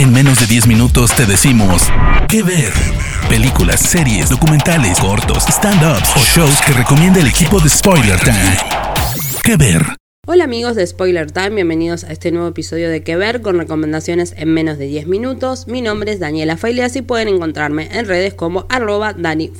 En menos de 10 minutos te decimos qué ver. Películas, series, documentales, cortos, stand-ups o shows que recomienda el equipo de Spoiler Time. ¿Qué ver? Hola amigos de Spoiler Time, bienvenidos a este nuevo episodio de Que Ver con recomendaciones en menos de 10 minutos. Mi nombre es Daniela Faileas y pueden encontrarme en redes como arroba Dani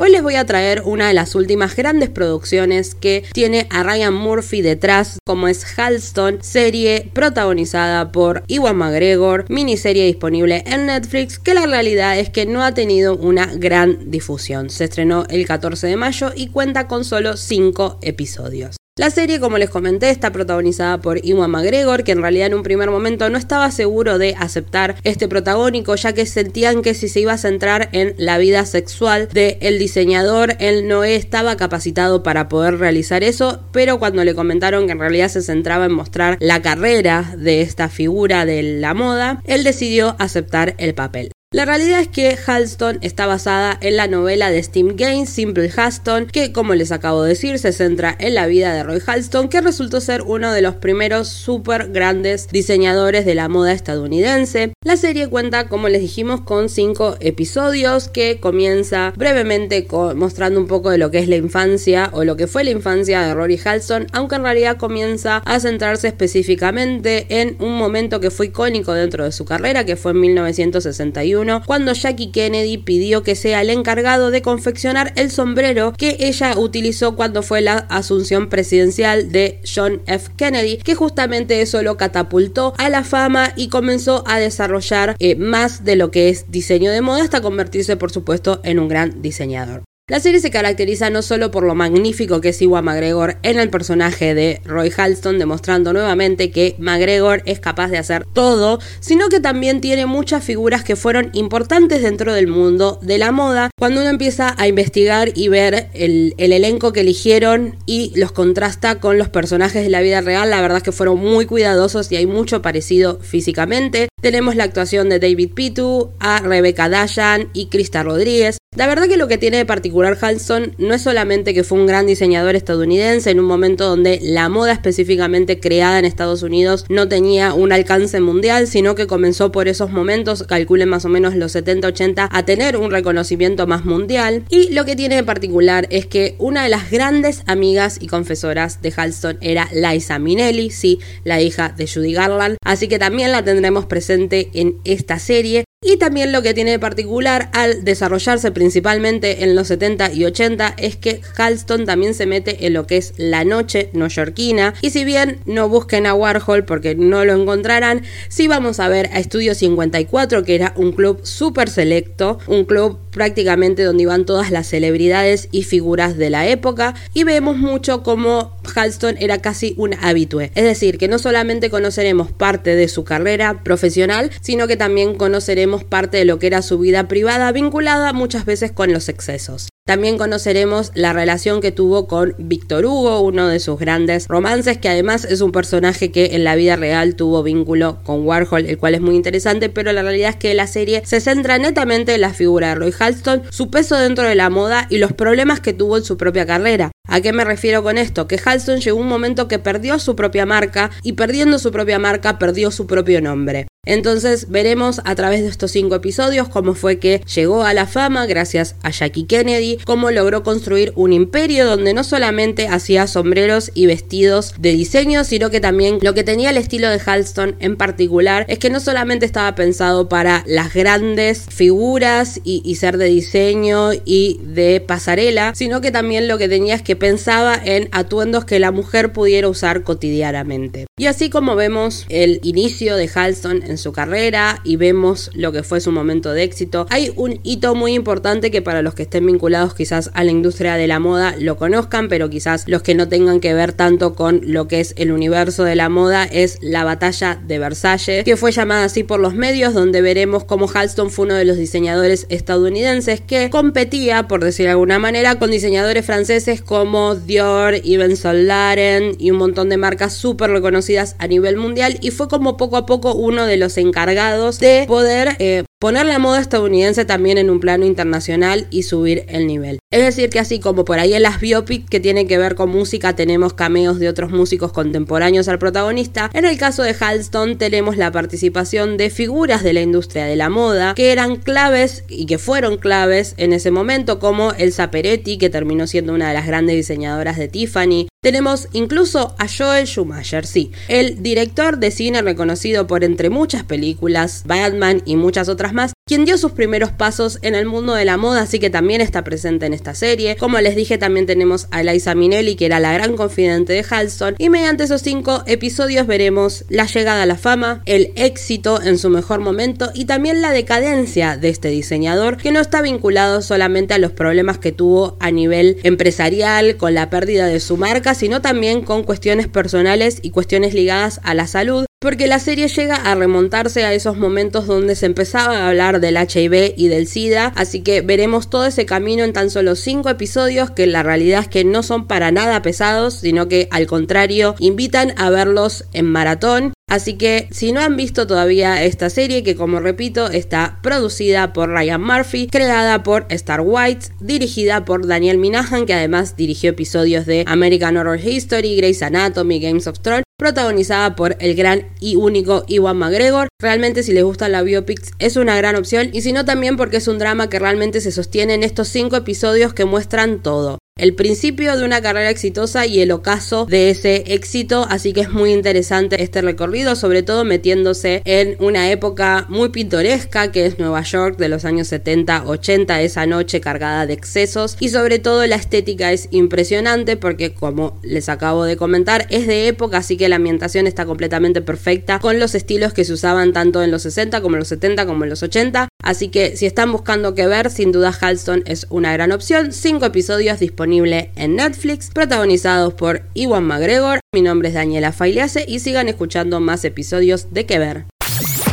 Hoy les voy a traer una de las últimas grandes producciones que tiene a Ryan Murphy detrás, como es Halston, serie protagonizada por Iwan McGregor, miniserie disponible en Netflix, que la realidad es que no ha tenido una gran difusión. Se estrenó el 14 de mayo y cuenta con solo 5 episodios. La serie, como les comenté, está protagonizada por Iwan McGregor, que en realidad en un primer momento no estaba seguro de aceptar este protagónico, ya que sentían que si se iba a centrar en la vida sexual del diseñador, él no estaba capacitado para poder realizar eso, pero cuando le comentaron que en realidad se centraba en mostrar la carrera de esta figura de la moda, él decidió aceptar el papel. La realidad es que Halston está basada en la novela de Steve Gaines, Simple Halston, que como les acabo de decir se centra en la vida de Roy Halston, que resultó ser uno de los primeros super grandes diseñadores de la moda estadounidense. La serie cuenta, como les dijimos, con cinco episodios que comienza brevemente mostrando un poco de lo que es la infancia o lo que fue la infancia de Rory Halston, aunque en realidad comienza a centrarse específicamente en un momento que fue icónico dentro de su carrera, que fue en 1961 cuando Jackie Kennedy pidió que sea el encargado de confeccionar el sombrero que ella utilizó cuando fue la asunción presidencial de John F. Kennedy, que justamente eso lo catapultó a la fama y comenzó a desarrollar eh, más de lo que es diseño de moda hasta convertirse por supuesto en un gran diseñador. La serie se caracteriza no solo por lo magnífico que es Iwan McGregor en el personaje de Roy Halston, demostrando nuevamente que McGregor es capaz de hacer todo, sino que también tiene muchas figuras que fueron importantes dentro del mundo de la moda. Cuando uno empieza a investigar y ver el, el elenco que eligieron y los contrasta con los personajes de la vida real, la verdad es que fueron muy cuidadosos y hay mucho parecido físicamente. Tenemos la actuación de David Pitu, a Rebecca Dayan y Krista Rodríguez. La verdad que lo que tiene de particular Halston no es solamente que fue un gran diseñador estadounidense en un momento donde la moda específicamente creada en Estados Unidos no tenía un alcance mundial, sino que comenzó por esos momentos, calculen más o menos los 70-80, a tener un reconocimiento más mundial. Y lo que tiene de particular es que una de las grandes amigas y confesoras de Halston era Liza Minnelli, sí, la hija de Judy Garland, así que también la tendremos presente en esta serie. Y también lo que tiene de particular al desarrollarse principalmente en los 70 y 80 es que Halston también se mete en lo que es la noche neoyorquina. Y si bien no busquen a Warhol porque no lo encontrarán, sí vamos a ver a Estudio 54, que era un club súper selecto, un club prácticamente donde iban todas las celebridades y figuras de la época. Y vemos mucho como Halston era casi un habitué. Es decir, que no solamente conoceremos parte de su carrera profesional, sino que también conoceremos parte de lo que era su vida privada vinculada muchas veces con los excesos. También conoceremos la relación que tuvo con Víctor Hugo, uno de sus grandes romances, que además es un personaje que en la vida real tuvo vínculo con Warhol, el cual es muy interesante, pero la realidad es que la serie se centra netamente en la figura de Roy Halston, su peso dentro de la moda y los problemas que tuvo en su propia carrera. ¿A qué me refiero con esto? Que Halston llegó un momento que perdió su propia marca y perdiendo su propia marca perdió su propio nombre. Entonces veremos a través de estos cinco episodios cómo fue que llegó a la fama gracias a Jackie Kennedy, cómo logró construir un imperio donde no solamente hacía sombreros y vestidos de diseño, sino que también lo que tenía el estilo de Halston en particular es que no solamente estaba pensado para las grandes figuras y, ser de diseño y de pasarela, sino que también lo que tenía es que pensaba en atuendos que la mujer pudiera usar cotidianamente. Y así como vemos el inicio de Halston en su carrera y vemos lo que fue su momento de éxito, hay un hito muy importante que para los que estén vinculados quizás a la industria de la moda lo conozcan, pero quizás los que no tengan que ver tanto con lo que es el universo de la moda es la batalla de Versalles, que fue llamada así por los medios, donde veremos cómo Halston fue uno de los diseñadores estadounidenses que competía, por decir de alguna manera, con diseñadores franceses como Dior, Yves Saint Laurent y un montón de marcas súper reconocidas a nivel mundial y fue como poco a poco uno de los encargados de poder eh, poner la moda estadounidense también en un plano internacional y subir el nivel. Es decir, que así como por ahí en las biopic que tienen que ver con música tenemos cameos de otros músicos contemporáneos al protagonista, en el caso de Halston tenemos la participación de figuras de la industria de la moda que eran claves y que fueron claves en ese momento, como Elsa Peretti, que terminó siendo una de las grandes diseñadoras de Tiffany. Tenemos incluso a Joel Schumacher, sí, el director de cine reconocido por entre muchas películas, Batman y muchas otras más, quien dio sus primeros pasos en el mundo de la moda, así que también está presente en esta serie. Como les dije, también tenemos a Eliza Minnelli, que era la gran confidente de Halston, y mediante esos cinco episodios veremos la llegada a la fama, el éxito en su mejor momento y también la decadencia de este diseñador, que no está vinculado solamente a los problemas que tuvo a nivel empresarial, con la pérdida de su marca, sino también con cuestiones personales y cuestiones ligadas a la salud, porque la serie llega a remontarse a esos momentos donde se empezaba a hablar del HIV y del SIDA, así que veremos todo ese camino en tan solo 5 episodios que la realidad es que no son para nada pesados, sino que al contrario invitan a verlos en maratón. Así que si no han visto todavía esta serie, que como repito está producida por Ryan Murphy, creada por Star White, dirigida por Daniel Minahan, que además dirigió episodios de American Horror History, Grey's Anatomy, Games of Thrones, protagonizada por el gran y único Iwan McGregor. Realmente si les gusta la biopics es una gran opción y si no también porque es un drama que realmente se sostiene en estos cinco episodios que muestran todo el principio de una carrera exitosa y el ocaso de ese éxito, así que es muy interesante este recorrido, sobre todo metiéndose en una época muy pintoresca que es Nueva York de los años 70, 80, esa noche cargada de excesos. Y sobre todo la estética es impresionante porque como les acabo de comentar es de época, así que la ambientación está completamente perfecta con los estilos que se usaban tanto en los 60 como en los 70 como en los 80, así que si están buscando qué ver, sin duda Halston es una gran opción, cinco episodios disponibles en Netflix, protagonizados por Iwan McGregor. Mi nombre es Daniela Failease y sigan escuchando más episodios de Que Ver.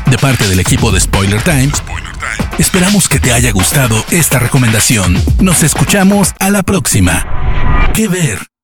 De parte del equipo de Spoiler Times, esperamos que te haya gustado esta recomendación. Nos escuchamos a la próxima. Que Ver.